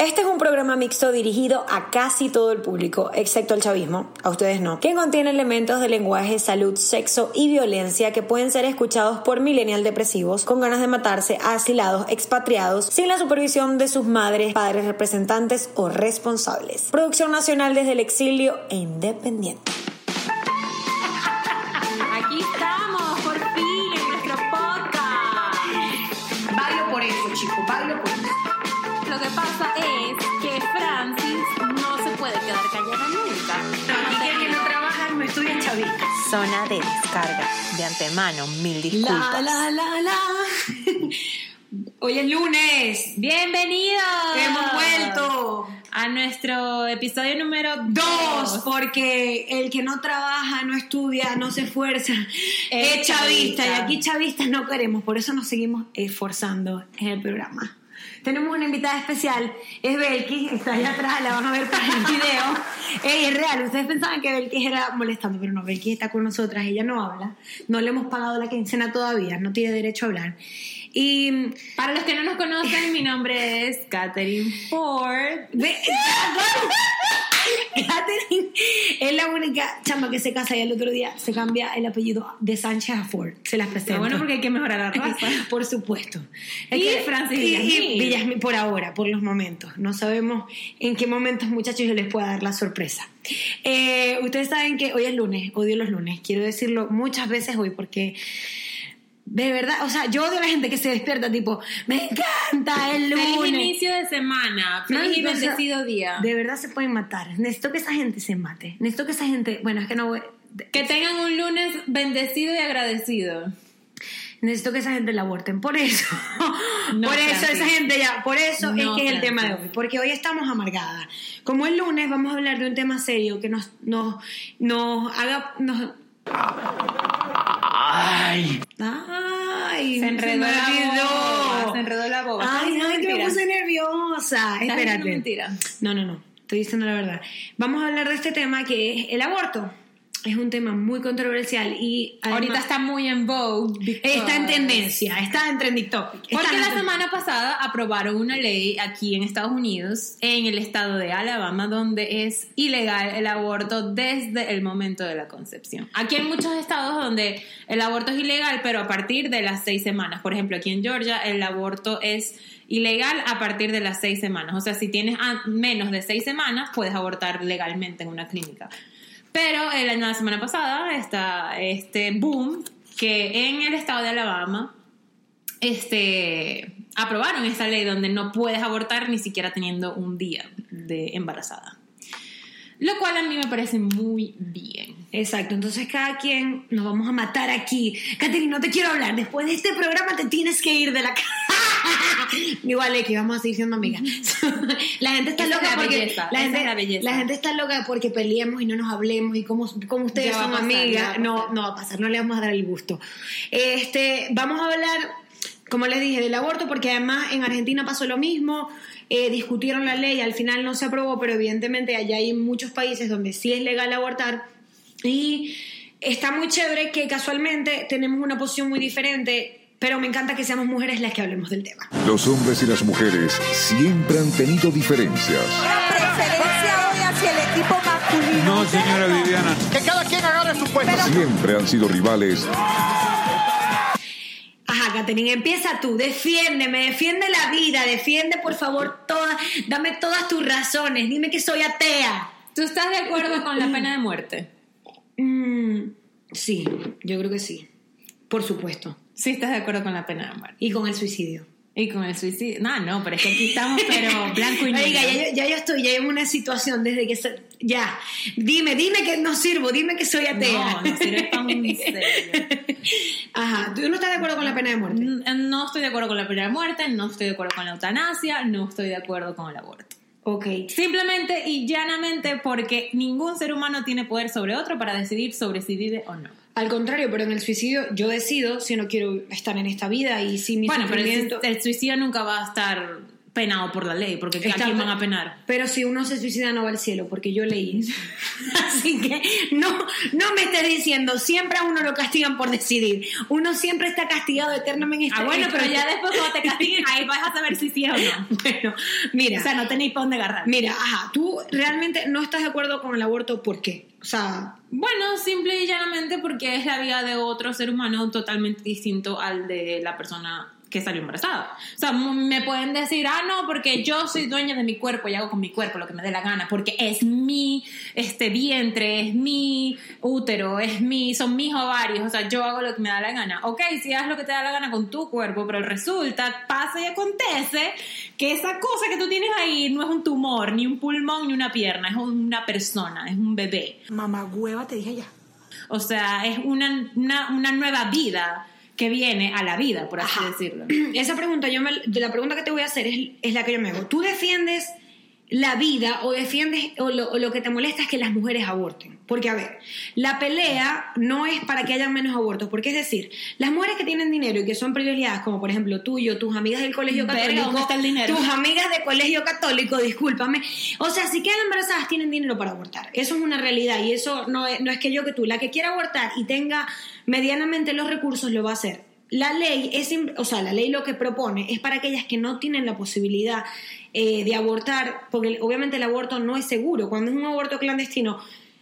Este es un programa mixto dirigido a casi todo el público, excepto el chavismo, a ustedes no, que contiene elementos de lenguaje, salud, sexo y violencia que pueden ser escuchados por millennial depresivos con ganas de matarse, asilados, expatriados, sin la supervisión de sus madres, padres, representantes o responsables. Producción nacional desde el exilio e independiente. Es que Francis no se puede quedar callada nunca. Y que el que no trabaja no estudia chavista. Zona de descarga. De antemano, mil disculpas. La, la, la, la. Hoy es lunes. ¡Bienvenidos! Hemos vuelto. a nuestro episodio número Dos, porque el que no trabaja, no estudia, no se esfuerza, Es es chavista. chavista. Y aquí chavistas no queremos, por eso nos seguimos esforzando en el programa. Tenemos una invitada especial, es Belkis, está allá atrás, la van a ver para el video. Ey, es real, ustedes pensaban que Belkis era molestando, pero no, Belkis está con nosotras, ella no habla, no le hemos pagado la quincena todavía, no tiene derecho a hablar. Y Para los que no nos conocen, mi nombre es Katherine Ford. Catherine es la única chama que se casa y el otro día se cambia el apellido de Sánchez a Ford. Se las presento. Pero bueno, porque hay que mejorar la raza. por supuesto. Y Francis y- y Villasmil. Villasmil por ahora, por los momentos. No sabemos en qué momentos, muchachos, yo les pueda dar la sorpresa. Eh, ustedes saben que hoy es lunes, odio los lunes. Quiero decirlo muchas veces hoy porque de verdad, o sea, yo odio a la gente que se despierta tipo, me encanta el lunes. Feliz inicio de semana. Feliz y No, o sea, bendecido día. De verdad se pueden matar. Necesito que esa gente se mate. Necesito que esa gente. Bueno, es que no voy. Que tengan un lunes bendecido y agradecido. Necesito que esa gente la aborten. Por eso. No, por eso, esa gente ya. Por eso No, es que es el tema de hoy. Porque hoy estamos amargadas. Como el lunes vamos a hablar de un tema serio que nos, nos, nos haga. Nos... Ay, Ay, Se enredó la boba. Se enredó la boba. ¿Estás Ay, ay, que me puse nerviosa. ¿Estás diciendo Espérate. mentira? No, no, no. Estoy diciendo la verdad. Vamos a hablar de este tema que es el aborto. Es un tema muy controversial y además- Ahorita está muy en vogue. Está en tendencia, está en trending topic. Porque la semana pasada aprobaron una ley aquí en Estados Unidos, en el estado de Alabama, donde es ilegal el aborto desde el momento de la concepción. Aquí hay muchos estados donde el aborto es ilegal, pero a partir de las seis semanas. Por ejemplo, aquí en Georgia el aborto es ilegal a partir de las seis semanas. O sea, si tienes menos de seis semanas, puedes abortar legalmente en una clínica. Pero el- la semana pasada está este boom que en el estado de Alabama este, aprobaron esta ley donde no puedes abortar ni siquiera teniendo un día de embarazada. Lo cual a mí me parece muy bien. Exacto, entonces cada quien nos vamos a matar aquí. Katherine, no te quiero hablar. Después de este programa te tienes que ir de la casa. Igual es que vamos a seguir siendo amigas. la gente está Esa es loca la porque belleza, la gente, es la belleza. la gente está loca porque peleemos y no nos hablemos y como, como ustedes Ya son pasar, amigas. No, no va a pasar, no le vamos a dar el gusto. Este, vamos a hablar, como les dije, del aborto porque además en Argentina pasó lo mismo. eh, discutieron la ley, al final no se aprobó, pero evidentemente allá hay muchos países donde sí es legal abortar. Y está muy chévere que casualmente tenemos una posición muy diferente, pero me encanta que seamos mujeres las que hablemos del tema. los hombres y las mujeres siempre han tenido diferencias. preferencia hoy hacia el equipo masculino. No, señora Viviana. Que cada quien agarre su puesto. Siempre han sido rivales Ajá, Katherine, empieza tú, defiéndeme, defiende la vida, defiende por favor todas, dame todas tus razones, dime que soy atea. ¿Tú estás de acuerdo con la pena de muerte? Mm, sí, yo creo que sí, por supuesto. Sí, estás de acuerdo con la pena de muerte. Y con el suicidio. Y con el suicidio. No, no, pero es que aquí estamos, pero blanco y negro. Oiga, ya, yo- ya yo estoy, ya en una situación desde que... se- ya, dime, dime que no sirvo, dime que soy atea. No, no sirve pa' un serio. Ajá, ¿tú no estás de acuerdo con la pena de muerte? Mm, No estoy de acuerdo con la pena de muerte, no estoy de acuerdo con la eutanasia, no estoy de acuerdo con el aborto. Ok. Simplemente y llanamente porque ningún ser humano tiene poder sobre otro para decidir sobre si vive o no. Al contrario, pero en el suicidio yo decido si no quiero estar en esta vida y si mi Bueno, pero el, sufrimiento... el suicidio nunca va a estar penado por la ley, porque ¿a quién van a penar? Pero si uno se suicida no va al cielo, porque yo leí eso. Así que no, no me estés diciendo, siempre a uno lo castigan por decidir. Uno siempre está castigado eternamente. Ah, bueno, pero ya Este- después cuando te castiguen, ahí vas a saber si sí o no. Bueno, mira. O sea, no tenéis para dónde agarrar. Mira, ajá, tú realmente no estás de acuerdo con el aborto, ¿por qué? O sea, Bueno, simple y llanamente porque es la vida de otro ser humano totalmente distinto al de la persona que salió embarazada. O sea, me pueden decir, ah, no, porque yo soy dueña de mi cuerpo y hago con mi cuerpo lo que me dé la gana, porque es mi este, vientre, es mi útero, es mi, son mis ovarios, o sea, yo hago lo que me da la gana. Ok, si haces lo que te da la gana con tu cuerpo, pero resulta, pasa y acontece que esa cosa que tú tienes ahí no es un tumor, ni un pulmón, ni una pierna, es una persona, es un bebé. Mamá hueva, te dije ya. O sea, es una, una, una nueva vida que viene a la vida, por así Ajá. decirlo. esa pregunta, yo me, la pregunta que te voy a hacer es, es la que yo me hago. ¿Tú defiendes la vida o defiendes o lo, o lo que te molesta es que las mujeres aborten? Porque, a ver, la pelea no es para que haya menos abortos, porque es decir, las mujeres que tienen dinero y que son privilegiadas, como por ejemplo tú y yo, tus amigas del colegio Verga, católico, ¿dónde está el dinero? tus amigas de colegio católico, discúlpame, o sea, si quedan embarazadas tienen dinero para abortar, eso es una realidad y eso no es, no es que yo que tú, la que quiera abortar y tenga medianamente los recursos lo va a hacer. La ley es, o sea, la ley lo que propone es para aquellas que no tienen la posibilidad eh, de abortar, porque obviamente el aborto no es seguro. Cuando es un aborto clandestino,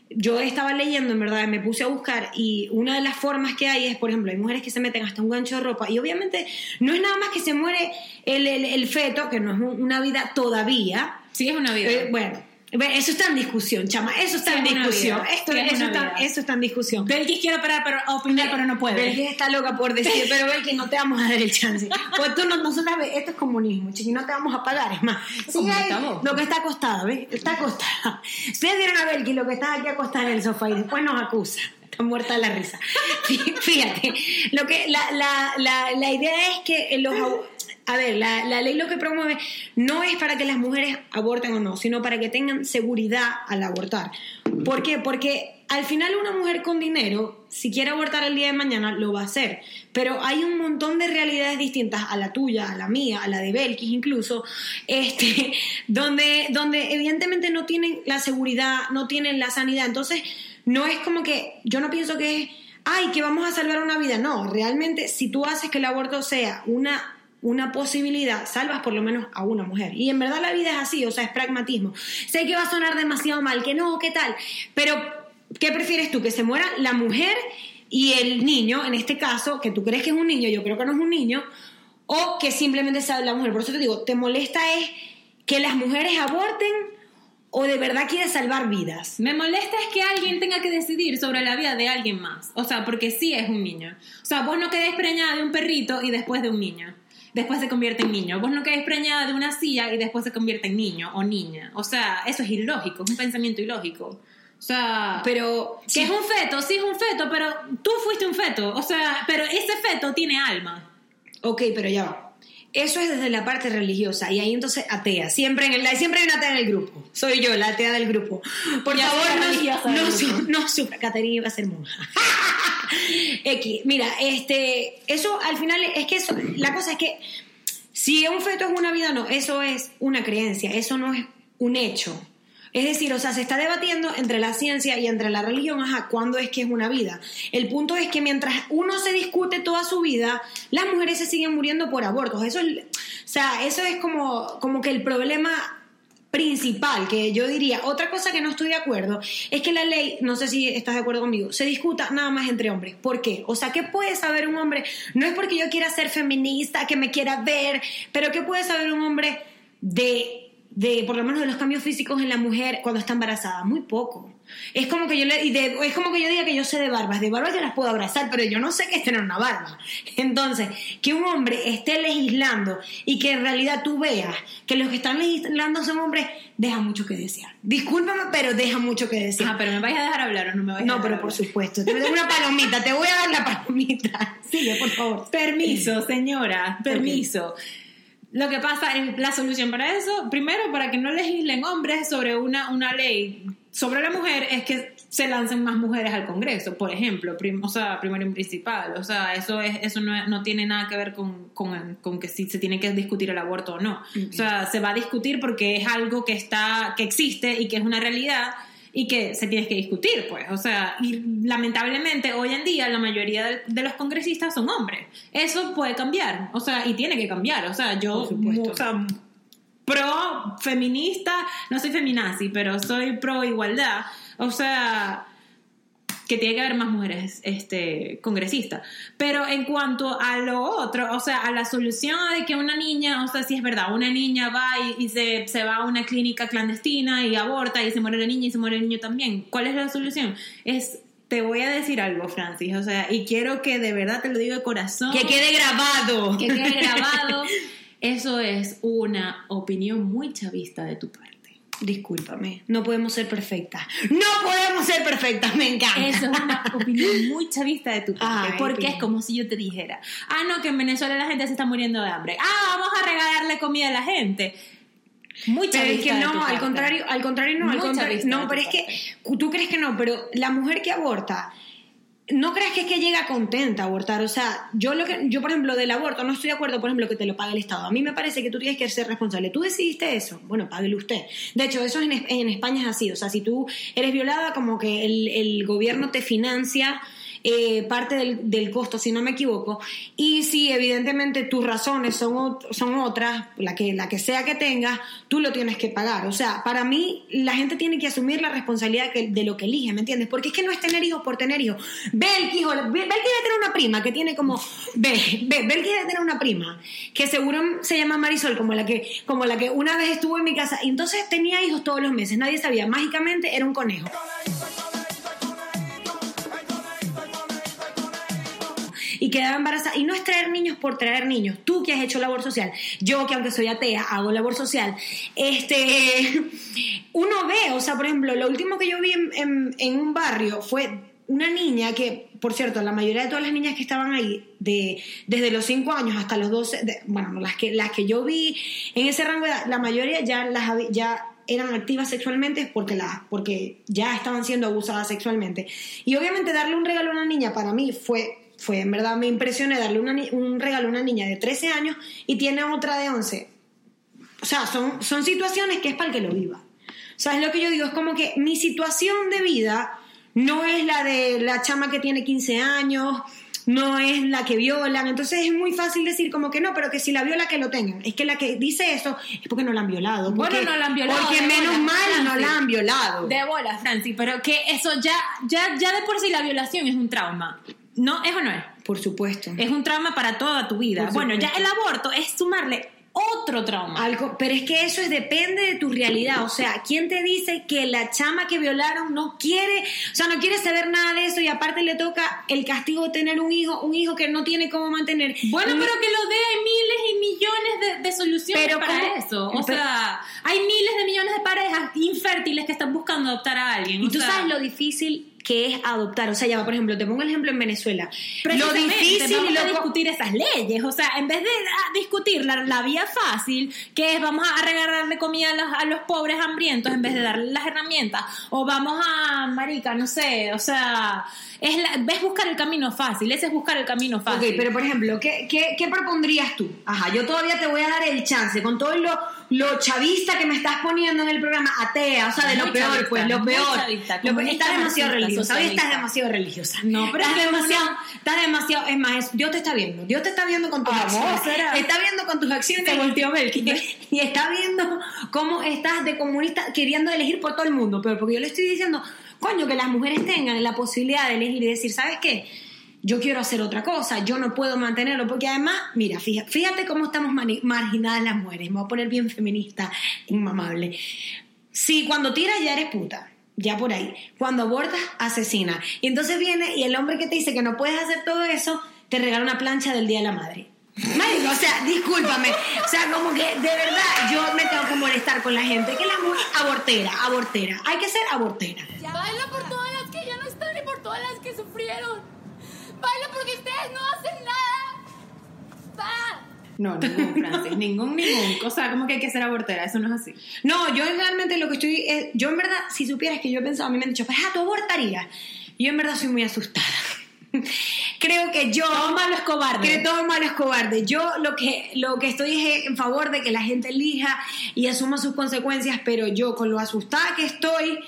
yo estaba leyendo, en verdad, me puse a buscar y una de las formas que hay es, por ejemplo, hay mujeres que se meten hasta un gancho de ropa y obviamente no es nada más que se muere el, el- el feto, que no es un- una vida todavía. Sí, es una vida. Eh, bueno, eso está en discusión, chama, eso está Sí, en discusión. vida. Esto, es eso, está, vida. eso está en discusión. Belkis quiere pero, opinar, pero no puede. Belkis está loca por decir, pero Belkis, no te vamos a dar el chance. Pues tú no, nosotros, ve, esto es comunismo, chiqui, no te vamos a pagar, es más. Sí, hay- lo que está acostada, ¿ves? Está acostada. Ustedes vieron a Belkis lo que está aquí acostada en el sofá y después nos acusa. Está muerta de la risa. Fí- Fíjate, lo que, la, la, la, la idea es que los... A ver, la, la ley lo que promueve no es para que las mujeres aborten o no, sino para que tengan seguridad al abortar. ¿Por qué? Porque al final una mujer con dinero, si quiere abortar el día de mañana, lo va a hacer. Pero hay un montón de realidades distintas a la tuya, a la mía, a la de Belkis incluso, este, donde, donde evidentemente no tienen la seguridad, no tienen la sanidad. Entonces, no es como que, yo no pienso que es, ay, que vamos a salvar una vida. No, realmente si tú haces que el aborto sea una una posibilidad, salvas por lo menos a una mujer. Y en verdad la vida es así, o sea, es pragmatismo. Sé que va a sonar demasiado mal, que no, ¿qué tal? Pero, ¿qué prefieres tú? ¿Que se muera la mujer y el niño, en este caso, que tú crees que es un niño, yo creo que no es un niño, o que simplemente sea la mujer? Por eso te digo, ¿te molesta es que las mujeres aborten o de verdad quieres salvar vidas? Me molesta es que alguien tenga que decidir sobre la vida de alguien más. O sea, porque sí es un niño. O sea, vos no quedés preñada de un perrito y después de un niño. Después se convierte en niño. Vos no quedés preñada de una silla y después se convierte en niño o niña. O sea, eso es ilógico, es un pensamiento ilógico. O sea, Pero, que es un feto, sí es un feto, pero tú fuiste un feto. O sea, pero ese feto tiene alma. Ok, pero ya va. Eso es desde la parte religiosa y ahí entonces atea. Siempre, en el, siempre hay una atea en el grupo. Soy yo, la atea del grupo. Por Ya favor, no, no, no sufra. Caterina iba a ser monja. X, mira, este, eso al final es que eso, la cosa es que si un feto es una vida, no, eso es una creencia, eso no es un hecho. Es decir, o sea, se está debatiendo entre la ciencia y entre la religión, ajá, cuándo es que es una vida. El punto es que mientras uno se discute toda su vida, las mujeres se siguen muriendo por abortos. Eso es, o sea, eso es como, como que el problema principal que yo diría. Otra cosa que no estoy de acuerdo es que la ley, no sé si estás de acuerdo conmigo, se discuta nada más entre hombres. ¿Por qué? O sea, ¿qué puede saber un hombre? No es porque yo quiera ser feminista, que me quiera ver, pero ¿qué puede saber un hombre de de por lo menos de los cambios físicos en la mujer cuando está embarazada, muy poco. Es como que yo le, y de- es como que yo diga que yo sé de barbas, de barbas yo las puedo abrazar, pero yo no sé qué es tener una barba. Entonces, que un hombre esté legislando y que en realidad tú veas que los que están legislando son hombres, deja mucho que desear. Discúlpame, pero deja mucho que desear. Ajá, pero me vais a dejar hablar o no me vais a no, pero hablar? por supuesto. Te doy una palomita, te voy a dar la palomita. Sigue, por favor. Permiso, señora, permiso. Lo que pasa, es la solución para eso, primero, para que no legislen hombres sobre una, una ley sobre la mujer, es que se lancen más mujeres al Congreso, por ejemplo, prim- o sea, primario y principal, o sea, eso es eso no, no tiene nada que ver con, con, con que si se tiene que discutir el aborto o no, o sea, se va a discutir porque es algo que está, que existe y que es una realidad y que se tiene que discutir, pues, o sea, y lamentablemente hoy en día la mayoría de, de los congresistas son hombres, eso puede cambiar, o sea, y tiene que cambiar, o sea, yo, o sea, pro feminista, no soy feminazi, pero soy pro igualdad. O sea, que tiene que haber más mujeres este, congresistas. Pero en cuanto a lo otro, o sea, a la solución de que una niña, o sea, si es verdad, una niña va y, y se, se va a una clínica clandestina y aborta y se muere la niña y se muere el niño también. ¿Cuál es la solución? Es... Te voy a decir algo, Francis, o sea, y quiero que de verdad te lo digo de corazón Que quede grabado. que quede grabado. Eso es una opinión muy chavista de tu parte. Discúlpame, no podemos ser perfectas. No podemos ser perfectas, me encanta. Eso es una opinión muy chavista de tu parte. Ay, porque pero- es como si yo te dijera, ah, no, que en Venezuela la gente se está muriendo de hambre. Ah, vamos a regalarle comida a la gente. Muy Pero chavista. es que no, al contrario, al contrario no, al contrario, no, pero es que tú crees que no, pero la mujer que aborta no creas que es que llega contenta a abortar, o sea, yo lo que yo por ejemplo del aborto no estoy de acuerdo, por ejemplo, que te lo pague el Estado. A mí me parece que tú tienes que ser responsable. Tú decidiste eso, bueno, páguelo usted. De hecho, eso en, en España es así, o sea, si tú eres violada como que el, el gobierno te financia eh, parte del, del costo, si no me equivoco. Y si evidentemente tus razones son, son otras, la que, la que sea que tengas, tú lo tienes que pagar. O sea, para mí la gente tiene que asumir la responsabilidad de lo que elige, ¿me entiendes? Porque es que no es tener hijos por tener hijos. Bel, hijo, Bel Bel quiere tener una prima que tiene como... Bel, Bel, Bel quiere tener una prima que seguro se llama Marisol, como la que, como la que una vez estuvo en mi casa. Entonces tenía hijos todos los meses, nadie sabía. Mágicamente era un conejo. Y quedaba embarazada. Y no es traer niños por traer niños. Tú que has hecho labor social, yo que aunque soy atea hago labor social, este, uno ve, o sea, por ejemplo, lo último que yo vi en, un barrio fue una niña que, por cierto, la mayoría de todas las niñas que estaban ahí, de, desde los 5 años hasta los 12, de- bueno, las que, las que yo vi en ese rango de edad, la mayoría ya las ya eran activas sexualmente porque, las porque ya estaban siendo abusadas sexualmente. Y obviamente darle un regalo a una niña para mí fue, fue en verdad me impresioné darle una un regalo a una niña de 13 años y tiene otra de 11. O sea, son, son situaciones que es para el que lo viva. ¿Sabes lo que yo digo? Es como que mi situación de vida no es la de la chama que tiene 15 años, no es la que violan. Entonces es muy fácil decir como que no, pero que si la viola que lo tengan. Es que la que dice eso es porque no la han violado. Bueno, porque- no la han violado, Porque menos bola, mal no Francis. la han violado. De bola, Francis, pero que eso ya, ya, ya de por sí la violación es un trauma. ¿No? ¿Es o no es? Por supuesto. Es un trauma para toda tu vida. Por Bueno, ya el aborto es sumarle otro trauma. Algo, pero es que eso es, depende de tu realidad. O sea, ¿quién te dice que la chama que violaron no quiere, o sea, no quiere saber nada de eso y aparte le toca el castigo de tener un hijo, un hijo que no tiene cómo mantener? Bueno, pero que lo dé, hay miles y millones de, de soluciones Pero para ¿cómo? eso. O Pero- sea, hay miles de millones de parejas infértiles que están buscando adoptar a alguien. Y o tú sea, sabes lo difícil que es adoptar. O sea, ya va, por ejemplo, te pongo el ejemplo en Venezuela. Lo difícil vamos y lo discutir esas leyes. O sea, en vez de ah, discutir la, la vía fácil, que es vamos a regalarle comida a los, a los pobres hambrientos en vez de darle las herramientas, o vamos a, marica, no sé, o sea, es, la, ves buscar el camino fácil, ese es buscar el camino Ok, fácil. pero por ejemplo, ¿qué, qué, qué propondrías tú? Ajá, yo todavía te voy a dar el chance con todo lo, lo chavista que me estás poniendo en el programa, atea, o sea, de lo Muy peor, chavista, pues, lo peor. chavista, Lo peor- estás demasiado religiosa, hoy estás demasiado religiosa. No, pero estás demasiado, estás demasiado, es más, es- Dios te está viendo, Dios te está viendo con tus Ah, acciones, te está viendo con tus acciones Se volteó y está viendo cómo estás de comunista queriendo elegir por todo el mundo, pero porque yo le estoy diciendo, coño, que las mujeres tengan la posibilidad de elegir y decir, ¿sabes qué? Yo quiero hacer otra cosa, yo no puedo mantenerlo, porque además, mira, fíjate, cómo estamos marginadas las mujeres, me voy a poner bien feminista, inmamable. Si cuando tiras ya eres puta, ya por ahí. Cuando abortas, asesina. Y entonces viene y el hombre que te dice que no puedes hacer todo eso, te regala una plancha del Día de la Madre. O sea, discúlpame. O sea, como que de verdad yo me tengo que molestar con la gente. Que la mujer abortera, abortera. Hay que ser abortera. Baila por todas las que ya no están y por todas las que sufrieron. Baila porque ustedes no hacen nada. Va. No, ningún, Francis, ningún, ningún. O sea, como que hay que ser abortera, eso no es así. No, yo realmente lo que estoy. eh, yo en verdad, si supieras que yo he pensado, a mí me han dicho, pues, ah, tú abortarías. Yo en verdad soy muy asustada. Creo que yo. Todo malo es cobarde. Que todo malo es cobarde. Yo lo que, lo que estoy es en favor de que la gente elija y asuma sus consecuencias, pero yo, con lo asustada que estoy,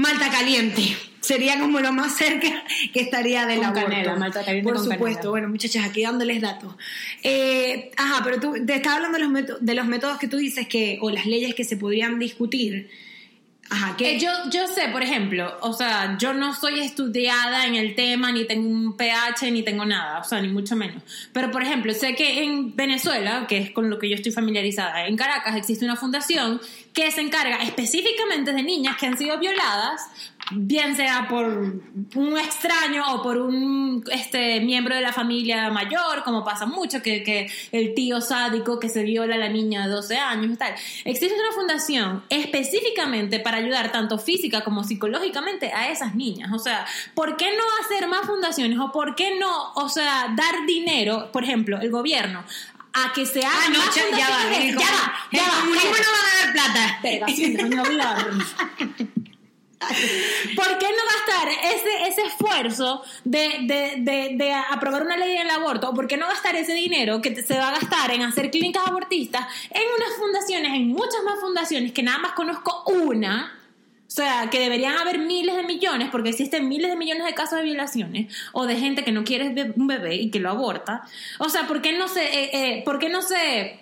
Malta caliente. Sería como lo más cerca que estaría Con aborto. canela, malta caliente Por con supuesto. canela. Bueno, muchachas, aquí dándoles datos. Eh, ajá, pero tú te estaba hablando de los, métodos, de los métodos que tú dices que, o las leyes que se podrían discutir. Ajá, que Eh, yo, yo sé, por ejemplo, o sea, yo no soy estudiada en el tema, ni tengo un PH, ni tengo nada, o sea, ni mucho menos. Pero, por ejemplo, sé que en Venezuela, que es con lo que yo estoy familiarizada, en Caracas existe una fundación que se encarga específicamente de niñas que han sido violadas, bien sea por un extraño o por un este, miembro de la familia mayor, como pasa mucho, que, que el tío sádico que se viola a la niña de 12 años y tal. Existe una fundación específicamente para ayudar tanto física como psicológicamente a esas niñas. O sea, ¿por qué no hacer más fundaciones o por qué no, o sea, dar dinero, por ejemplo, el gobierno? A que se hagan Ah, no, más ya, ya va, el, ya va, ya el va, comunismo espera. no va a dar plata. Verga. ¿Por qué no gastar ese, ese esfuerzo de, de, de, de aprobar una ley del aborto? ¿O por qué no gastar ese dinero que se va a gastar en hacer clínicas abortistas en unas fundaciones, en muchas más fundaciones, que nada más conozco una? O sea, que deberían haber miles de millones, porque existen miles de millones de casos de violaciones o de gente que no quiere un bebé y que lo aborta. O sea, ¿por qué no se, eh, eh, ¿por qué no se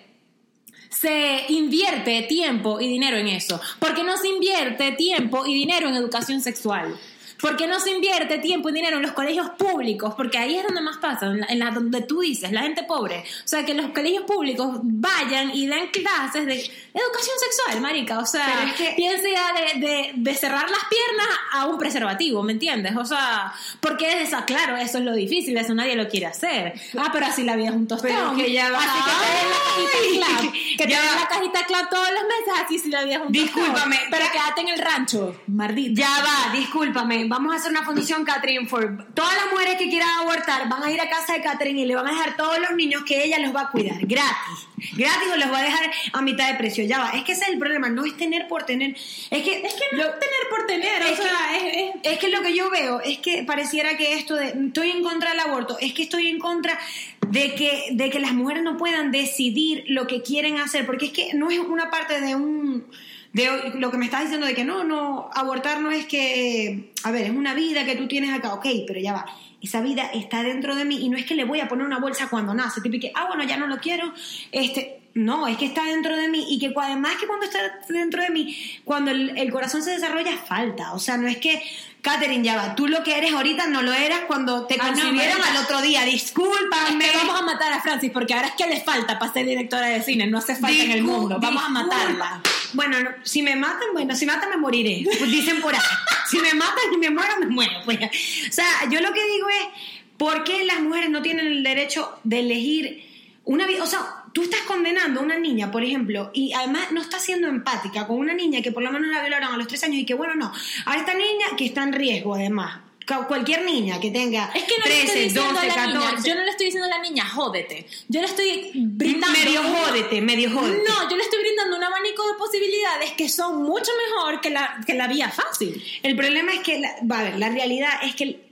se invierte tiempo y dinero en eso? ¿Por qué no se invierte tiempo y dinero en educación sexual? ¿Por qué no se invierte tiempo y dinero en los colegios públicos? Porque ahí es donde más pasa, en la, en la donde tú dices, la gente pobre. O sea, que los colegios públicos vayan y den clases de educación sexual, marica. O sea, es que- piensa ya de, de, de cerrar las piernas a un preservativo, ¿me entiendes? O sea, porque es esa, claro, eso es lo difícil, eso nadie lo quiere hacer. Ah, pero así la vida es un tostón. Pero que ya va. Así que te den la cajita clap, que te den la cajita clap todos los meses, así si la vida es un tostón. Discúlpame, Pero ya- quédate en el rancho, mardita. Ya va, discúlpame. Vamos a hacer una fundación, Catherine, for todas las mujeres que quieran abortar van a ir a casa de Catherine y le van a dejar todos los niños que ella los va a cuidar, gratis. Gratis o los va a dejar a mitad de precio. Ya va, es que ese es el problema, no es tener por tener. Es que, Es que no es tener por tener, es o sea, que, es- es que lo que yo veo es que pareciera que esto de estoy en contra del aborto, es que estoy en contra de que, de que las mujeres no puedan decidir lo que quieren hacer, porque es que no es una parte de un de lo que me estás diciendo de que no, no, abortar no es que, a ver, es una vida que tú tienes acá, ok, pero ya va. Esa vida está dentro de mí y no es que le voy a poner una bolsa cuando nace, tipo que, ah, bueno, ya no lo quiero, este, no, es que está dentro de mí y que además que cuando está dentro de mí, cuando el, el corazón se desarrolla, falta. O sea, no es que, Katherine, ya va, tú lo que eres ahorita no lo eras cuando te Ah, concibieron al otro día. Discúlpame. Es que vamos a matar a Francis porque ahora es que le falta para ser directora de cine, no hace falta en el mundo. Vamos a matarla. Bueno, no, si me matan, bueno, si matan me moriré. Pues dicen por ahí. Si me matan y me muero, me muero. Pues. O sea, yo lo que digo es, ¿por qué las mujeres no tienen el derecho de elegir una vida? O sea, tú estás condenando a una niña, por ejemplo, y además no estás siendo empática con una niña que por lo menos la violaron a los tres años y que, bueno, no, a esta niña que está en riesgo, además. Cualquier niña que tenga Es que no le estoy 13, diciendo 12, a la niña, 14, yo no le estoy diciendo a la niña, jódete. Yo le estoy brindando. medio jódete, medio jódete. No, yo le estoy brindando un abanico de posibilidades que son mucho mejor que la, que la vía fácil. El problema es que, la, va a ver, la realidad es que,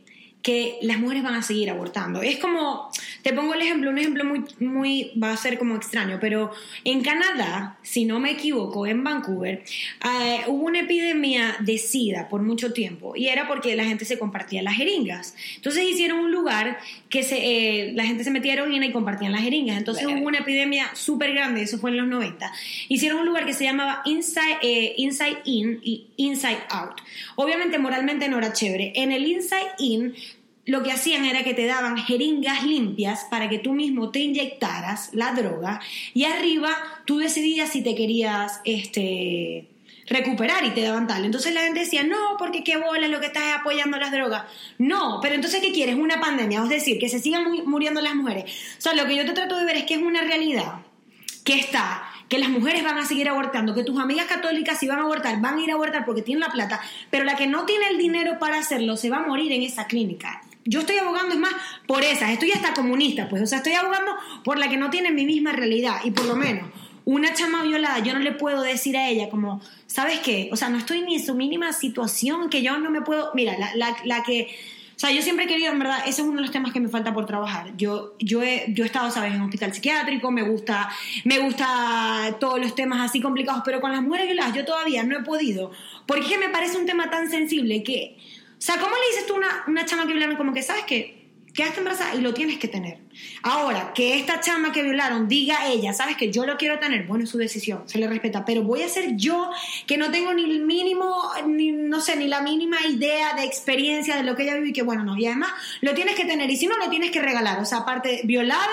que las mujeres van a seguir abortando. Es como, te pongo el ejemplo, un ejemplo muy, muy, va a ser como extraño, pero en Canadá, si no me equivoco, en Vancouver, eh, hubo una epidemia de SIDA por mucho tiempo y era porque la gente se compartía las jeringas. Entonces hicieron un lugar que se, eh, la gente se metía heroína y compartían las jeringas. Entonces hubo una epidemia súper grande, eso fue en los 90. Hicieron un lugar que se llamaba Inside, eh, Inside In y Inside Out. Obviamente moralmente no era chévere. En el Inside In lo que hacían era que te daban jeringas limpias para que tú mismo te inyectaras la droga y arriba tú decidías si te querías este recuperar y te daban tal. Entonces la gente decía, no, porque qué bola lo que estás apoyando las drogas. No, pero entonces ¿qué quieres? Una pandemia, es decir, que se sigan mu- muriendo las mujeres. O sea, lo que yo te trato de ver es que es una realidad que está, que las mujeres van a seguir abortando, que tus amigas católicas si van a abortar, van a ir a abortar porque tienen la plata, pero la que no tiene el dinero para hacerlo se va a morir en esa clínica. Yo estoy abogando, es más, por esas, estoy hasta comunista, pues, o sea, estoy abogando por la que no tiene mi misma realidad, y por lo menos, una chama violada, yo no le puedo decir a ella como, ¿sabes qué? O sea, no estoy ni en su mínima situación, que yo no me puedo, mira, la, la, la que... O sea, yo siempre he querido, en verdad, ese es uno de los temas que me falta por trabajar. Yo, yo, he, yo he estado, ¿sabes?, en hospital psiquiátrico, me gusta, me gusta todos los temas así complicados, pero con las mujeres violadas yo todavía no he podido, porque es que me parece un tema tan sensible que, o sea, ¿cómo le dices tú a una, una chama que violaron como que, ¿sabes qué? Quedaste embarazada y lo tienes que tener. Ahora, que esta chama que violaron diga ella, ¿sabes que yo lo quiero tener? Bueno, es su decisión, se le respeta, pero voy a ser yo que no tengo ni el mínimo, ni, no sé, ni la mínima idea de experiencia de lo que ella vive y que bueno, no. Y además, lo tienes que tener y si no, lo tienes que regalar. O sea, aparte, violada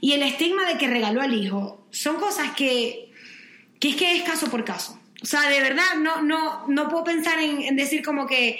y el estigma de que regaló al hijo. Son cosas que, que es que es caso por caso. O sea, de verdad, no, no, no puedo pensar en, en decir como que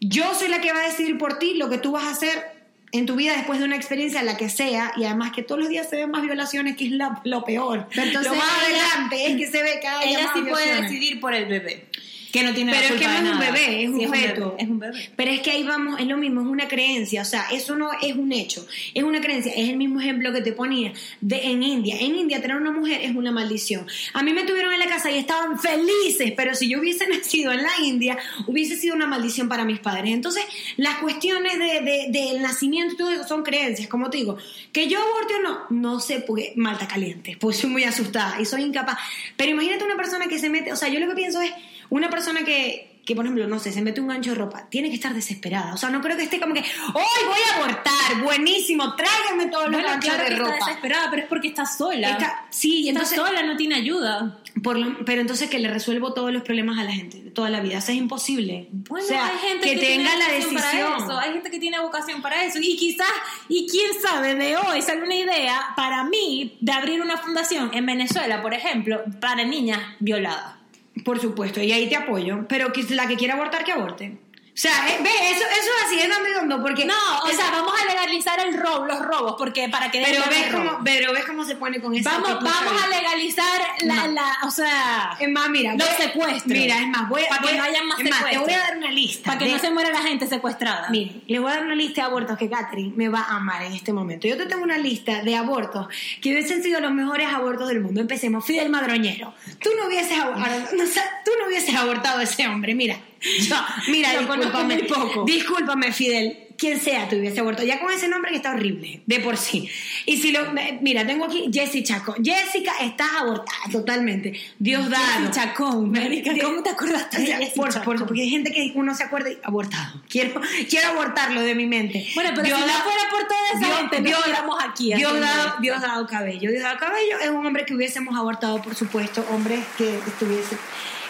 yo soy la que va a decidir por ti lo que tú vas a hacer en tu vida después de una experiencia, la que sea, y además que todos los días se ven más violaciones, que es la- lo peor. Entonces lo más ella- adelante es que se ve cada día más sí puede decidir por el bebé. Que no tiene la Pero es que culpa no de es un bebé, es Sí, un feto. bebé, Es un bebé. Pero es que ahí vamos, es lo mismo, es una creencia, o sea, eso no es un hecho, es una creencia, es el mismo ejemplo que te ponía de en India. En India tener una mujer es una maldición. A mí me tuvieron en la casa y estaban felices, pero si yo hubiese nacido en la India, hubiese sido una maldición para mis padres. Entonces, las cuestiones de, de- del nacimiento son creencias, como te digo, que yo aborte o no, no sé, porque malta caliente, pues soy muy asustada y soy incapaz. Pero imagínate una persona que se mete, o sea, yo lo que pienso es una persona que que por ejemplo, no sé, se mete un gancho de ropa, tiene que estar desesperada. O sea, no creo que esté como que, hoy voy a abortar, buenísimo, tráigame todos los Bueno, ganchos claro de que ropa. está desesperada, pero es porque está sola. Está- sí, está sola, no tiene ayuda. por lo- pero entonces que le resuelvo todos los problemas a la gente de toda la vida. Eso es imposible. Bueno, o sea, hay gente que, que, tenga tiene la decisión. Para eso. Hay gente que tiene vocación para eso. Y quizás, y quién sabe, de hoy sale una idea para mí de abrir una fundación en Venezuela, por ejemplo, para niñas violadas. Por supuesto, y ahí te apoyo. Pero la que quiera abortar, que aborte. O sea, eh, ve, eso, eso es así, es y dando, porque... No, o sea, vamos a legalizar el robo, los robos, porque para que pero ves, cómo, pero ves cómo se pone con esa Vamos, vamos a legalizar la, No. la, o sea, Es más, mira, los secuestros. Mira, es más, voy a, Para que voy no haya más es más, te voy a dar una lista. para que de- no se muera la gente secuestrada. Miren, les voy a dar una lista de abortos que Catherine me va a amar en este momento. Yo te tengo una lista de abortos que hubiesen sido los mejores abortos del mundo. Empecemos. Fidel Madroñero. Tú no hubieses, abor- no, o sea, tú no hubieses abortado a ese hombre. Mira. Yo- mira, Lo discúlpame. muy poco. Discúlpame, Fidel. Quien sea, tú hubiese abortado. Ya con ese nombre que está horrible, de por sí. Y si lo. Mira, tengo aquí Jessy Chaco. Jessica, estás abortada totalmente. Dios dado. Jessy Chacón, marica, ¿cómo te acordaste de Jessy por, Chacón? por- porque hay gente que uno se acuerda y abortado. Quiero, quiero abortarlo de mi mente. Bueno, pero Dios si no fuera por toda esa gente, no estuviéramos aquí Dios haciendo dado, esto. Dios dado cabello. Dios dado cabello es un hombre que hubiésemos abortado, por supuesto. Hombre que estuviese.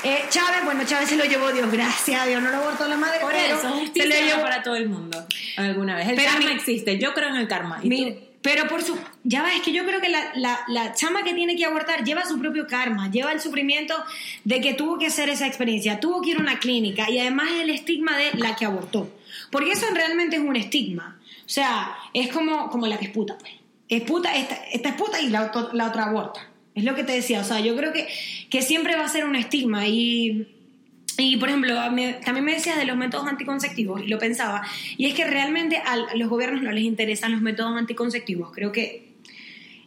Eh, Chávez, bueno, Chávez se lo llevó Dios, gracias a Dios, no lo abortó la madre, Por pero eso, se lo llevó para todo el mundo. Alguna vez. El Pero karma mi- existe. Yo creo en el karma. ¿Y pero por su. Ya va, es que yo creo que la, la, la chama que tiene que abortar lleva su propio karma, lleva el sufrimiento de que tuvo que hacer esa experiencia, tuvo que ir a una clínica y además el estigma de la que abortó. Porque eso realmente es un estigma. O sea, es como, como la que es puta, pues. Es puta, esta, esta es puta y la, la otra aborta. Es lo que te decía. O sea, yo creo que, que siempre va a ser un estigma y. Y por ejemplo, también me decías de los métodos anticonceptivos y lo pensaba. Y es que realmente al- a los gobiernos no les interesan los métodos anticonceptivos. Creo que.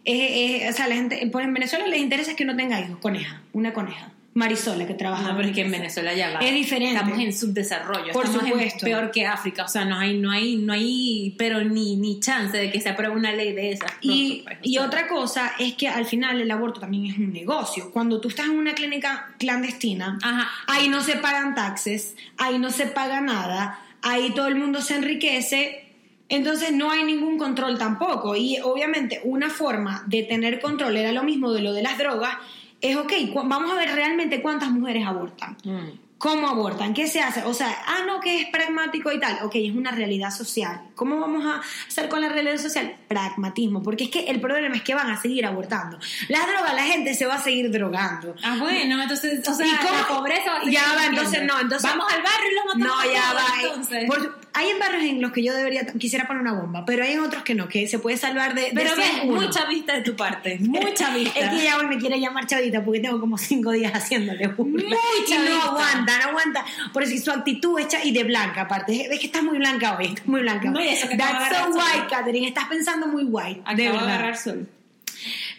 o sea, la gente, por en Venezuela les interesa que uno tenga hijos, coneja, una coneja. Marisola que trabaja. No, pero es que en Venezuela ya va. Es diferente. Estamos en subdesarrollo. Por estamos en supuesto. peor que África. O sea, no hay, no hay, no hay, pero ni, ni chance de que se apruebe una ley de esas. Y, y otra cosa es que al final el aborto también es un negocio. Cuando tú estás en una clínica clandestina, Ajá. ahí no se pagan taxes, ahí no se paga nada, ahí todo el mundo se enriquece. Entonces no hay ningún control tampoco. Y obviamente una forma de tener control era lo mismo de lo de las drogas. Es ok, vamos a ver realmente cuántas mujeres abortan. Mm. ¿Cómo abortan? ¿Qué se hace? O sea, ah, no, que es pragmático y tal. Ok, es una realidad social. ¿Cómo vamos a hacer con la realidad social? Pragmatismo. Porque es que el problema es que van a seguir abortando. Las drogas, la gente se va a seguir drogando. Ah, bueno, entonces, o sea, ¿Y cómo? la pobreza va a seguir Ya va, entonces no, entonces Vamos al barrio y los matamos No, ya va. eh. entonces. Por- hay en barrios en los que yo debería quisiera poner una bomba, pero hay en otros que no, que se puede salvar de, Pero 100 ves, uno. mucha vista de tu parte, mucha vista. Es que ya hoy me quiere llamar chavita porque tengo como cinco días haciéndole burla. Muy Y no aguanta, no aguanta. Por eso su actitud hecha y de blanca aparte. Es que estás muy blanca hoy, estás muy blanca. No, eso que That's so white. Catherine. Estás pensando muy white. Acabo de verdad. agarrar sol.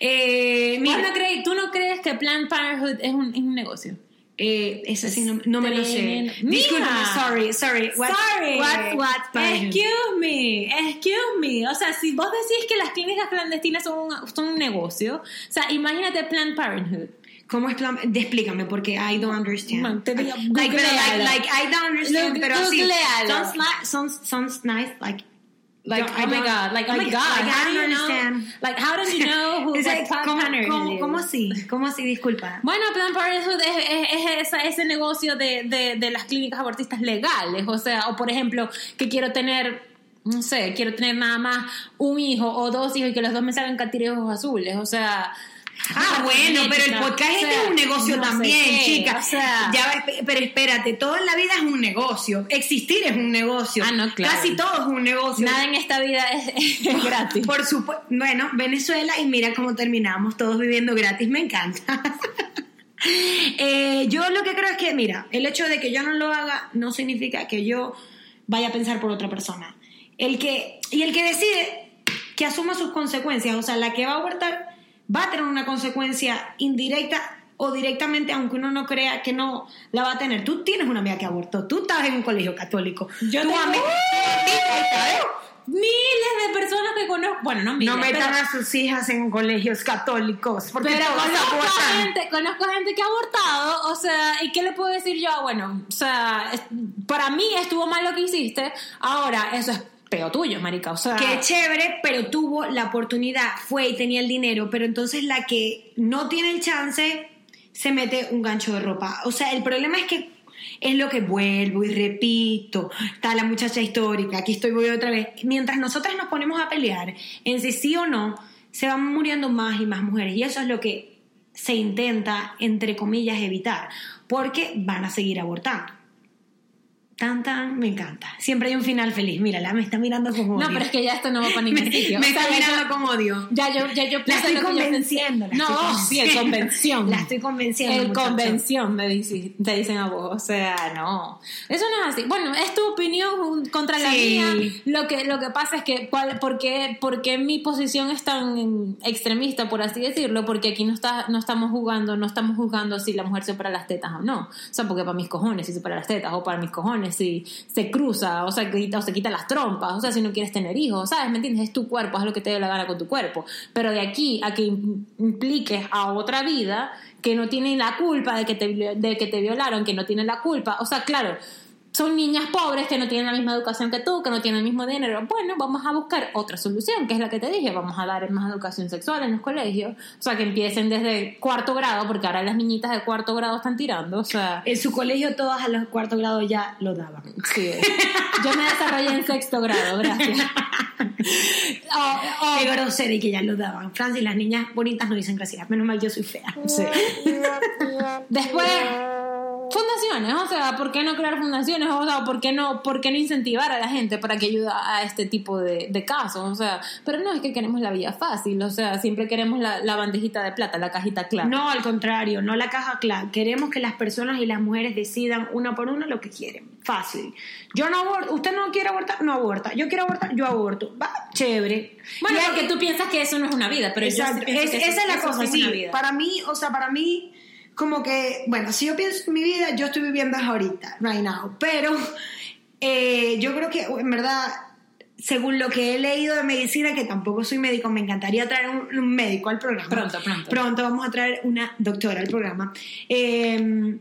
Eh, ¿Vos mira, no crees- ¿Tú no crees que Planned Parenthood es un, es un negocio? Eh, eso sí, no, no me lo sé. Mija. sorry, sorry. What, Sorry. What, what? Excuse me, excuse me. O sea, si vos decís que las clínicas clandestinas son un, son un negocio, o sea, imagínate Planned Parenthood. ¿Cómo es plan? Explícame, porque I don't understand. Man, te digo, like, pero like, like, I don't understand, Lo- pero. Sounds, li- sounds, sounds nice, like... Like, oh my god, like, oh my like, god, like, I how do don't you know? understand. Like, how do you know who Es what like, Planned ¿cómo, Parenthood cómo, cómo así? ¿Cómo así? Disculpa. Bueno, Planned Parenthood es, es- es ese negocio de, de, de las clínicas abortistas legales. O sea, o por ejemplo, que quiero tener, no sé, quiero tener nada más un hijo o dos hijos y que los dos me salgan catirejos azules. O sea. Ah, bueno, pero el podcast o este es un negocio no también, qué, chica. O sea, ya, pero espérate, todo en la vida es un negocio. Existir es un negocio. Ah, no, claro. Casi todo es un negocio. nada en esta vida es, es gratis. Por supuesto. Bueno, Venezuela y mira cómo terminamos, todos viviendo gratis, me encanta. Eh, yo lo que creo es que, mira, el hecho de que yo no lo haga no significa que yo vaya a pensar por otra persona. El que, y el que decide que asuma sus consecuencias, o sea, la que va a abortar va a tener una consecuencia indirecta o directamente, aunque uno no crea que no la va a tener. Tú tienes una amiga que abortó, tú estabas en un colegio católico. Yo Tu tengo- amiga. Miles de personas que conozco. Bueno, no miles. No metan pero- a sus hijas en colegios católicos, porque Pero conozco gente, conozco gente que ha abortado, o sea, ¿y qué le puedo decir yo? Bueno, o sea, para mí estuvo mal lo que hiciste, ahora eso es peo tuyo, marica, o sea... Qué chévere, pero tuvo la oportunidad, fue y tenía el dinero, pero entonces la que no tiene el chance se mete un gancho de ropa. O sea, el problema es que es lo que vuelvo y repito. Está la muchacha histórica, aquí estoy voy otra vez. Mientras nosotras nos ponemos a pelear en si sí o no, se van muriendo más y más mujeres. Y eso es lo que se intenta, entre comillas, evitar, porque van a seguir abortando. Tan, tan, me encanta. Siempre hay un final feliz. Mírala, me está mirando con odio. No, pero es que ya esto no va para ningún sitio. me está mirando con odio. Ya yo, ya yo La estoy convenciendo. la pensé. estoy No, sí, el convenciendo. convención. La estoy convenciendo. El muchacho. convención, me dice- te dicen a vos. O sea, no. Eso no es así. Bueno, es tu opinión contra la Sí. mía. Lo que, lo que pasa es que, ¿cuál, por, qué, por qué mi posición es tan extremista, por así decirlo? Porque aquí no, está, no estamos jugando, no estamos jugando si la mujer se opera las tetas o no. O sea, porque para mis cojones si se opera las tetas, o para mis cojones si se cruza, o sea, quita, o se quita las trompas, o sea, si no quieres tener hijos, ¿sabes? ¿Me entiendes? Es tu cuerpo, haz lo que te dé la gana con tu cuerpo. Pero de aquí a que im- impliques a otra vida que no tiene la culpa de que te, de que te violaron, que no tiene la culpa, o sea, claro, son niñas pobres que no tienen la misma educación que tú, que no tienen el mismo dinero. Bueno, vamos a buscar otra solución, que es la que te dije. Vamos a dar más educación sexual en los colegios. O sea, que empiecen desde cuarto grado, porque ahora las niñitas de cuarto grado están tirando. O sea, En su colegio todas a los cuarto grados ya lo daban. sí. Yo me desarrollé en sexto grado, gracias. Oh, oh, Qué grosera y que ya lo daban. Francis, las niñas bonitas no dicen gracias. Menos mal yo soy fea. Sí. Después, fundaciones, o sea, ¿por qué no crear fundaciones? O sea, ¿por qué no, por qué no incentivar a la gente para que ayude a este tipo de, de casos? O sea, pero no es que queremos la vía fácil, o sea, siempre queremos la, la bandejita de plata, la cajita clara. No, al contrario, no la caja clara. Queremos que las personas y las mujeres decidan una por una lo que quieren. Fácil. Yo no aborto. Usted no quiere abortar, no aborta. Yo quiero abortar, yo aborto. Va, chévere. Bueno, Y porque tú piensas que eso no es una vida, pero yo Exacto. sí pienso Es- que eso- esa es la eso cosa, es sí. una vida. Para mí, o sea, para mí, como que, bueno, si yo pienso en mi vida, yo estoy viviendo ahorita, right now. Pero eh, yo creo que, en verdad, según lo que he leído de medicina, que tampoco soy médico, me encantaría traer un, un médico al programa. Pronto, pronto. Pronto vamos a traer una doctora al programa. Eh,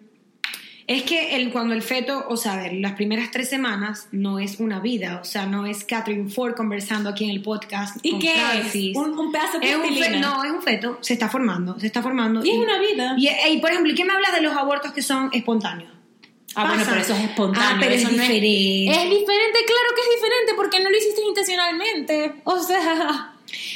es que el, cuando el feto, o sea, a ver, las primeras tres semanas no es una vida, o sea, no es Catherine Ford conversando aquí en el podcast. ¿Y con qué Francis. es? Un, un pedazo de Es un plastilina. fe- no, es un feto, se está formando, se está formando. Y es una vida. Y, y, por ejemplo, ¿y qué me hablas de los abortos que son espontáneos? Ah, bueno, pero eso es espontáneo. Ah, pero eso es no diferente. Es, diferente, claro que es diferente, porque no lo hiciste intencionalmente. O sea,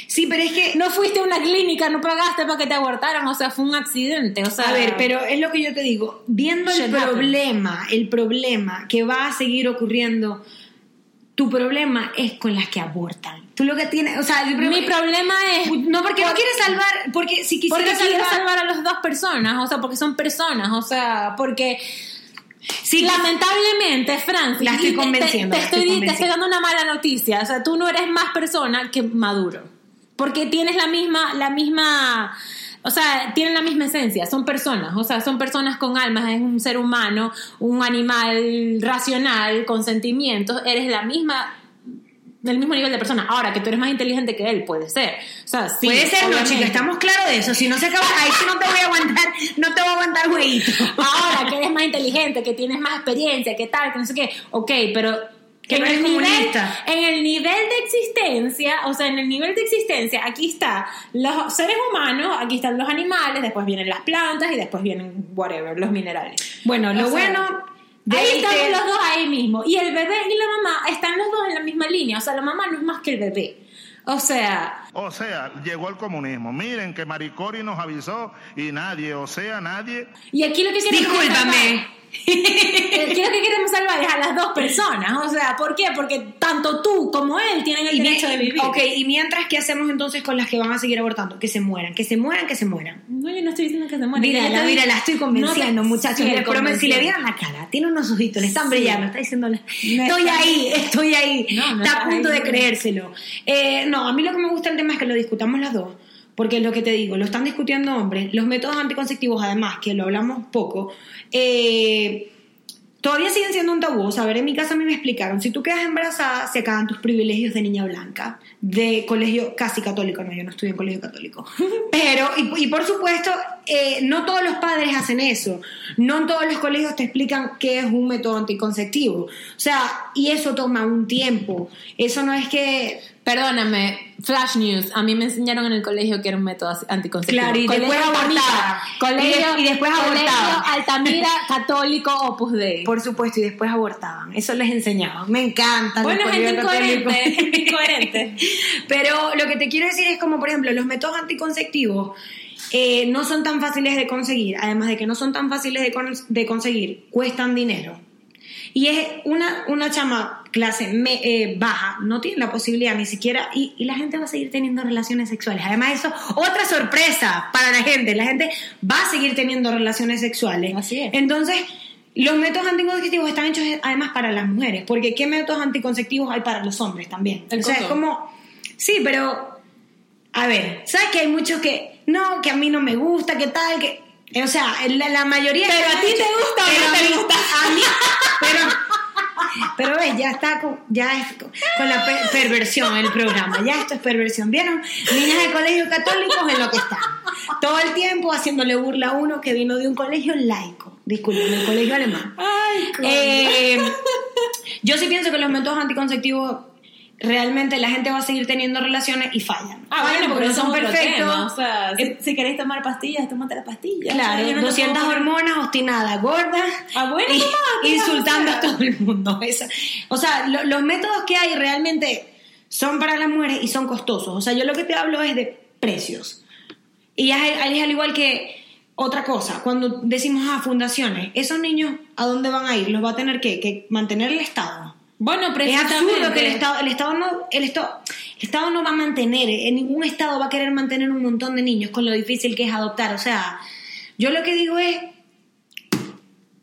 Sí, pero es que No fuiste a una clínica, no pagaste para que te abortaran, o sea, fue un accidente, o sea... A ver, pero es lo que yo te digo, viendo el problema, el problema que va a seguir ocurriendo, tu problema es con las que abortan. Tú lo que tienes, o sea, Mi problema- es... no porque no quieres salvar, porque si quisieras salvar, salvar a las dos personas, o sea, porque son personas, o sea, porque Sí, lamentablemente, Francis, La estoy y te- estoy te estoy dando una mala noticia, o sea, tú no eres más persona que Maduro, porque tienes la misma, la misma, o sea, tienen la misma esencia, son personas, o sea, son personas con almas, es un ser humano, un animal racional, con sentimientos, eres la misma del mismo nivel de persona. Ahora, que tú eres más inteligente que él, puede ser. O sea, sí, puede ser, no, chica, estamos claros de eso. Si no se acaba, ahí sí no te voy a aguantar, no te voy a aguantar, güeyito. Ahora que eres más inteligente, que tienes más experiencia, que tal, que no sé qué, ok, pero Que no eres nivel, comunista. en el nivel de existencia, o sea, en el nivel de existencia, aquí está los seres humanos, aquí están los animales, después vienen las plantas y después vienen whatever, los minerales. Bueno, lo O sea, bueno de ahí estamos los dos ahí mismo. Y el bebé y la mamá están los dos en la misma línea. O sea, la mamá no es más que el bebé. O sea, O sea, llegó el comunismo. Miren que Maricori nos avisó y nadie, o sea, nadie. y aquí lo que queremos Discúlpame. Eh, Aquí lo que queremos salvar es a las dos personas. O sea, ¿por qué? Porque tanto tú como él tienen el Y derecho de vivir. Ok, y mientras, ¿qué hacemos entonces con las que van a seguir abortando? Que se mueran, que se mueran, que se mueran. No, yo no estoy diciendo que se muera. Mírala, Yo te- mira, la estoy convenciendo, no muchachos. Sí, Les si le vieran la cara, tiene unos ojitos, le están Sí. brillando, está diciéndole, No estoy ahí, estoy ahí. No, está a punto ahí. de creérselo. Eh, no, a mí lo que me gusta el tema es que lo discutamos las dos. Porque lo que te digo, lo están discutiendo hombres. Los métodos anticonceptivos, además, que lo hablamos poco, eh, todavía siguen siendo un tabú. O sea, a ver, en mi casa a mí me explicaron, si tú quedas embarazada, se acaban tus privilegios de niña blanca, de colegio casi católico, no, yo no estudié en colegio católico. Pero, y, y por supuesto, eh, no todos los padres hacen eso. No en todos los colegios te explican qué es un método anticonceptivo. O sea, y eso toma un tiempo. Eso no es que... Perdóname, Flash News. A mí me enseñaron en el colegio que era un método anticonceptivo. Claro, y Colegio después abortaban. Colegio, Y de- y después colegio abortaban. Altamira Católico Opus Dei. Por supuesto, y después abortaban. Eso les enseñaban. Me encanta. Bueno, gente incoherente, gente incoherente. Pero lo que te quiero decir es como, por ejemplo, los métodos anticonceptivos eh, no son tan fáciles de conseguir. Además de que no son tan fáciles de, con- de conseguir, cuestan dinero. Y es una, una chama clase me- eh, baja, no tiene la posibilidad ni siquiera, y, y la gente va a seguir teniendo relaciones sexuales. Además, eso, otra sorpresa para la gente, la gente va a seguir teniendo relaciones sexuales. Así es. Entonces, los métodos anticonceptivos están hechos además para las mujeres, porque ¿qué métodos anticonceptivos hay para los hombres también? El o sea, es como, sí, pero, a ver, ¿sabes que hay muchos que, no, que a mí no me gusta, que tal, que... O sea, la, la mayoría... Pero a ti te gusta Pero te gusta. A mí, pero... Pero ves, ya está con, ya es con, con la per- perversión el programa. Ya esto es perversión. ¿Vieron? Niñas de colegios católicos en lo que están. Todo el tiempo haciéndole burla a uno que vino de un colegio laico. Disculpen, del colegio alemán. Ay. Eh, yo sí pienso que los métodos anticonceptivos realmente la gente va a seguir teniendo relaciones y fallan. Ah, Fallan bueno, porque pero no son perfectos. O sea, si, Eh, si queréis tomar pastillas, tómate las pastillas. Claro, O sea, yo no te 200 puedo poner- hormonas, obstinada, gorda. Ah, bueno, y- mamá, ¿qué insultando a todo el mundo. Esa- o sea, lo- los métodos que hay realmente son para las mujeres y son costosos. O sea, yo lo que te hablo es de precios. Y es, es al igual que otra cosa, cuando decimos a fundaciones, esos niños, ¿a dónde van a ir? ¿Los va a tener que, que mantener el Estado? Bueno, Es absurdo que el Estado, el Estado no, el Estado, el Estado no va a mantener, en ningún Estado va a querer mantener un montón de niños con lo difícil que es adoptar. O sea, yo lo que digo es,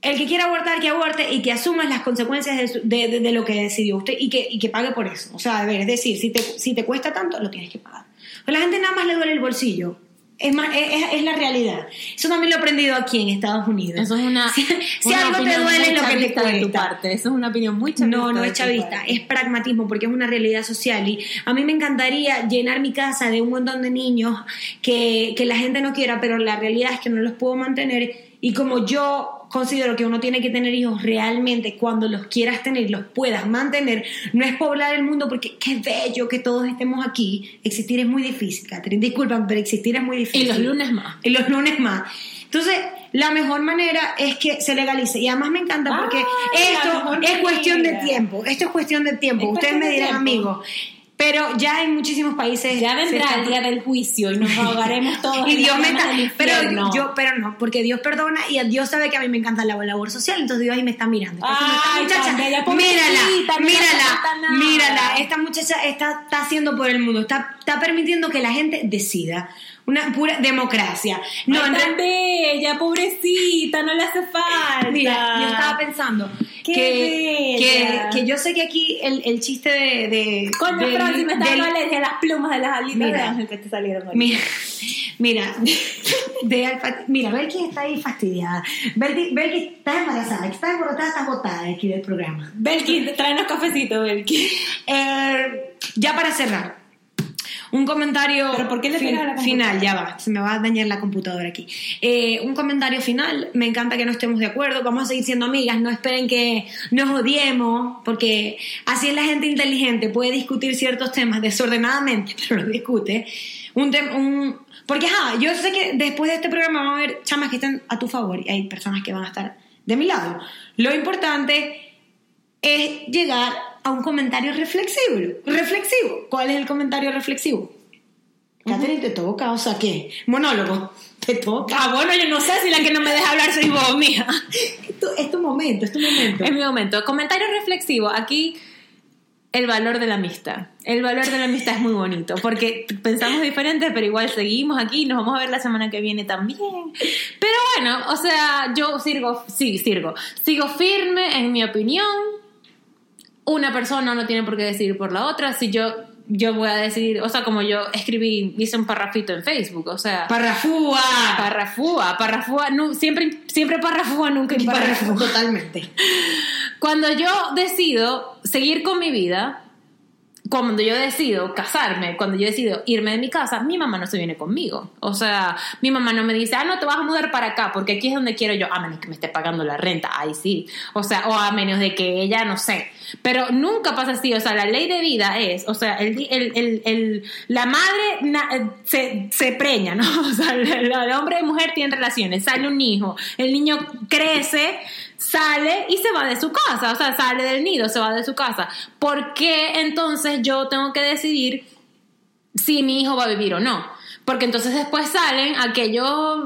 el que quiera abortar, que aborte y que asuma las consecuencias de, su- de- de- de lo que decidió usted y que, y que pague por eso. O sea, a ver, es decir, si te, si te cuesta tanto, lo tienes que pagar. Pero a la gente nada más le duele el bolsillo. Es, más, es, es- la realidad. Eso también lo he aprendido aquí en Estados Unidos. Eso es una. Si, si una algo te duele, es lo que te de tu cuesta. parte. Eso es una opinión muy chavista. No, no es chavista, es pragmatismo porque es una realidad social y a mí me encantaría llenar mi casa de un montón de niños que, que la gente no quiera, pero la realidad es que no los puedo mantener y como yo considero que uno tiene que tener hijos realmente cuando los quieras tener, los puedas mantener, no es poblar el mundo porque qué bello que todos estemos aquí, existir es muy difícil, Catherine, disculpan, pero existir es muy difícil. Y los lunes más. Y los lunes más. Entonces, la mejor manera es que se legalice. Y además me encanta porque la esto es cuestión de tiempo. Esto es cuestión de tiempo. Es Ustedes me dirán, amigos, Pero ya en muchísimos países. Ya vendrá el día del juicio y nos ahogaremos todos. y Dios me está, pero yo pero no porque Dios perdona y Dios sabe que a mí me encanta la labor social entonces Dios ahí me está mirando Ay, esta muchacha mírala mírala nada. mírala esta muchacha está, está haciendo por el mundo está, está permitiendo que la gente decida una pura democracia no Ay, tan bella, pobrecita, no le hace falta. Mira, yo estaba pensando Qué que, que, que yo sé que aquí el, el chiste de, de Coño, del- Francis, me está dando alergia a las plumas de las alitas de Mira. ángel que te salieron hoy. Mira, mira, de alfa- mira, Belki está ahí fastidiada. Belki, Belki está embarazada, está embrotada, está botada de aquí del programa. Belki, tráenos cafecito, Belki. Eh, ya para cerrar, un comentario ¿Pero por qué le fin- la final, ya va, se me va a dañar la computadora aquí. Eh, un comentario final, me encanta que no estemos de acuerdo, vamos a seguir siendo amigas, no esperen que nos odiemos, porque así es la gente inteligente, puede discutir ciertos temas desordenadamente, pero los discute. Un tem- un, porque, ajá, yo sé que después de este programa van a haber chamas que estén a tu favor y hay personas que van a estar de mi lado. Lo importante es llegar a un comentario reflexivo. reflexivo. ¿Cuál es el comentario reflexivo? Catherine, te toca, o sea, ¿qué? Monólogo. Te toca. Ah, bueno, yo no sé si la que no me deja hablar soy vos, mija. Es tu, es tu momento, es tu momento. Es mi momento. Comentario reflexivo. Aquí el valor de la amistad. El valor de la amistad es muy bonito porque pensamos diferente, pero igual seguimos aquí. Nos vamos a ver la semana que viene también. Pero bueno, o sea, yo sigo, sí, sigo, sigo firme en mi opinión. Una persona no tiene por qué decidir por la otra. Si yo, yo voy a decidir, o sea, como yo escribí, hice un parrafito en Facebook, o sea. Parrafúa. Parrafúa, parrafúa, nu- siempre, siempre parrafúa, nunca parrafúa. totalmente. Cuando yo decido seguir con mi vida, cuando yo decido casarme, cuando yo decido irme de mi casa, mi mamá no se viene conmigo. O sea, mi mamá no me dice, ah, no, te vas a mudar para acá, porque aquí es donde quiero yo, a menos que me esté pagando la renta, ahí sí. O sea, o a menos de que ella, no sé. Pero nunca pasa así, o sea, la ley de vida es, o sea, el, el, el, la madre se, se preña, ¿no? O sea, el hombre y mujer tienen relaciones, sale un hijo, el niño crece, sale y se va de su casa, o sea, sale del nido, se va de su casa. ¿Por qué entonces yo tengo que decidir si mi hijo va a vivir o no? Porque entonces después salen aquellos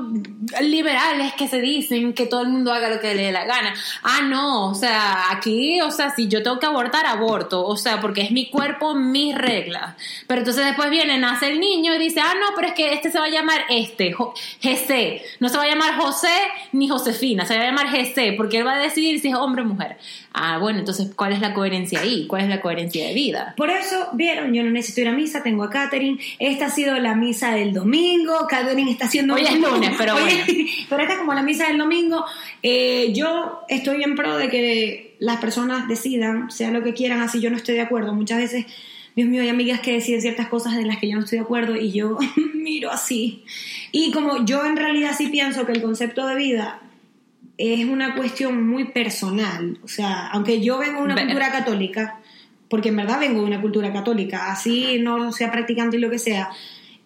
liberales que se dicen que todo el mundo haga lo que le dé la gana. Ah, no, o sea, aquí, o sea, si yo tengo que abortar, aborto, o sea, porque es mi cuerpo, mis reglas. Pero entonces después viene, nace el niño y dice, ah, no, pero es que este se va a llamar este, Jo- Jesse. No se va a llamar José ni Josefina, se va a llamar Jesse, porque él va a decidir si es hombre o mujer. Ah, bueno, entonces, ¿cuál es la coherencia ahí? ¿Cuál es la coherencia de vida? Por eso, vieron, yo no necesito ir a misa, tengo a Katherine. Esta ha sido la misa del domingo. Katherine está haciendo. Hoy es lunes, pero bueno. pero esta es como la misa del domingo. Eh, yo estoy en pro de que las personas decidan, sea lo que quieran, así yo no estoy de acuerdo. Muchas veces, Dios mío, hay amigas que deciden ciertas cosas de las que yo no estoy de acuerdo y yo miro así. Y como yo en realidad sí pienso que el concepto de vida es una cuestión muy personal. O sea, aunque yo vengo de una cultura católica, porque en verdad vengo de una cultura católica, así no sea practicante y lo que sea,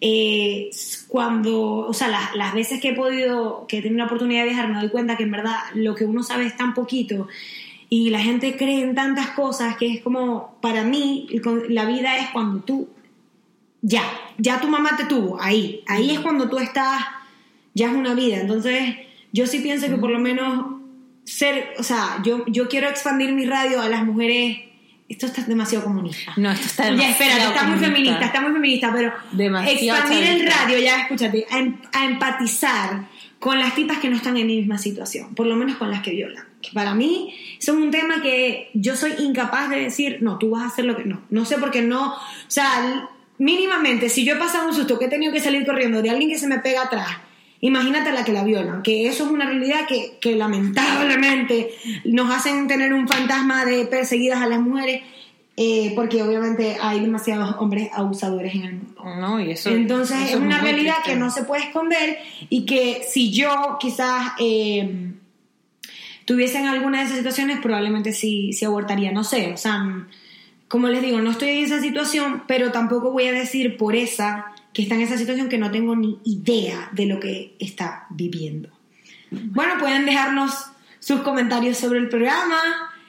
eh, cuando, o sea, las, las veces que he podido, que he tenido la oportunidad de viajar, me doy cuenta que en verdad lo que uno sabe es tan poquito y la gente cree en tantas cosas que es como, para mí, la vida es cuando tú, ya, ya tu mamá te tuvo, ahí, ahí es cuando tú estás, ya es una vida, entonces yo sí pienso que por lo menos ser, o sea, yo, yo quiero expandir mi radio a las mujeres, esto está demasiado comunista. No, esto está Ya, demasiado espera, está muy feminista, está muy feminista, pero Demasiado expandir el chavista. radio, ya escúchate, a, em- a empatizar con las tipas que no están en mi misma situación, por lo menos con las que violan. Que para mí son un tema que yo soy incapaz de decir, no, tú vas a hacer lo que no. No sé por qué no, o sea, mínimamente, si yo he pasado un susto que he tenido que salir corriendo de alguien que se me pega atrás, imagínate la que la violan, que eso es una realidad que, que lamentablemente nos hacen tener un fantasma de perseguidas a las mujeres. eh, porque obviamente hay demasiados hombres abusadores en el mundo. No, y eso, Entonces eso es una realidad triste. que no se puede esconder y que si yo quizás eh, tuviese en alguna de esas situaciones probablemente sí, sí abortaría, no sé, o sea, como les digo, no estoy en esa situación, pero tampoco voy a decir por esa que está en esa situación que no tengo ni idea de lo que está viviendo. Bueno, pueden dejarnos sus comentarios sobre el programa.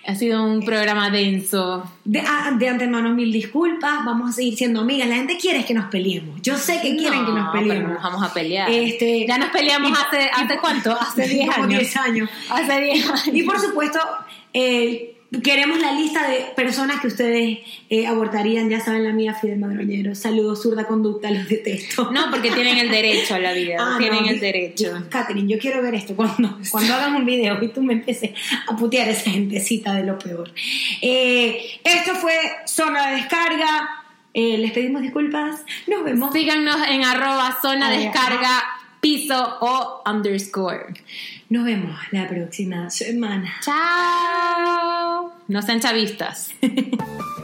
Ha sido un programa denso. De, a- de antemano, mil disculpas. Vamos a seguir siendo amigas. La gente quiere que nos peleemos. Yo sé que quieren No, que nos pero peleemos. no nos vamos a pelear. Este, ya nos peleamos y- hace, ¿hace cuánto? Hace 10 Como años. 10 años. Hace 10 años. Y por supuesto, eh, queremos la lista de personas que ustedes eh, abortarían. Ya saben la mía, Fidel Madroñero. Saludos, zurda conducta, los detesto. No, porque tienen el derecho a la vida. Ah, tienen no, el derecho. Catherine, yo quiero ver esto cuando, cuando hagan un video y tú me empieces a putear a esa gentecita de lo peor. Eh, esto fue Zona de Descarga. Eh, les pedimos disculpas. Nos vemos. Síganos en arroba zona Ay, descarga piso o underscore. Nos vemos la próxima semana. Chao. No sean chavistas.